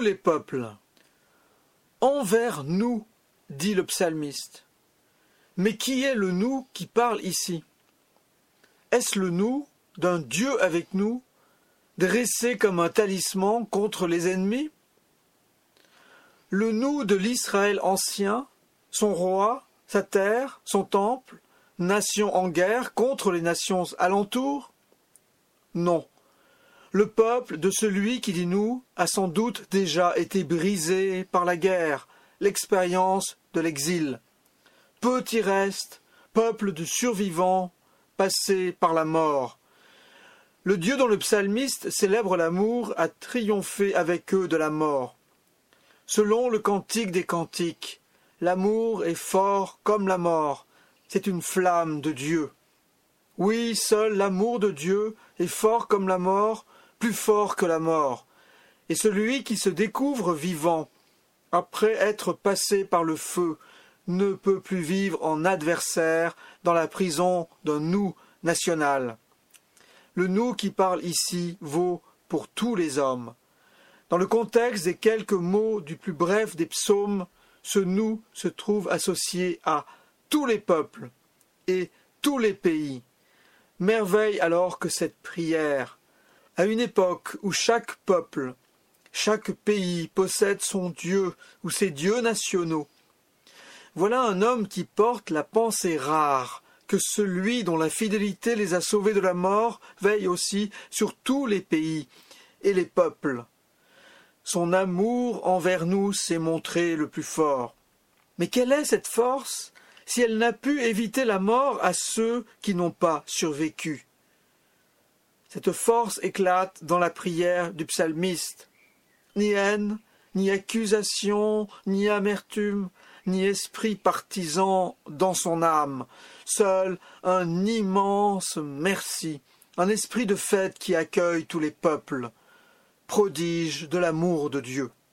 les peuples. Envers nous, dit le psalmiste. Mais qui est le nous qui parle ici? Est-ce le nous d'un Dieu avec nous, dressé comme un talisman contre les ennemis? Le nous de l'Israël ancien, son roi, sa terre, son temple, nation en guerre contre les nations alentours? Non. Le peuple de celui qui dit nous a sans doute déjà été brisé par la guerre, l'expérience de l'exil. Petit reste, peuple de survivants passés par la mort. Le Dieu dont le psalmiste célèbre l'amour a triomphé avec eux de la mort. Selon le cantique des cantiques, l'amour est fort comme la mort, c'est une flamme de Dieu. Oui, seul l'amour de Dieu est fort comme la mort, plus fort que la mort. Et celui qui se découvre vivant, après être passé par le feu, ne peut plus vivre en adversaire dans la prison d'un nous national. Le nous qui parle ici vaut pour tous les hommes. Dans le contexte des quelques mots du plus bref des psaumes, ce nous se trouve associé à tous les peuples et tous les pays. Merveille alors que cette prière, à une époque où chaque peuple, chaque pays possède son Dieu ou ses dieux nationaux, voilà un homme qui porte la pensée rare que celui dont la fidélité les a sauvés de la mort veille aussi sur tous les pays et les peuples. Son amour envers nous s'est montré le plus fort. Mais quelle est cette force si elle n'a pu éviter la mort à ceux qui n'ont pas survécu? Cette force éclate dans la prière du psalmiste. Ni haine, ni accusation, ni amertume, ni esprit partisan dans son âme, seul un immense merci, un esprit de fête qui accueille tous les peuples, prodige de l'amour de Dieu.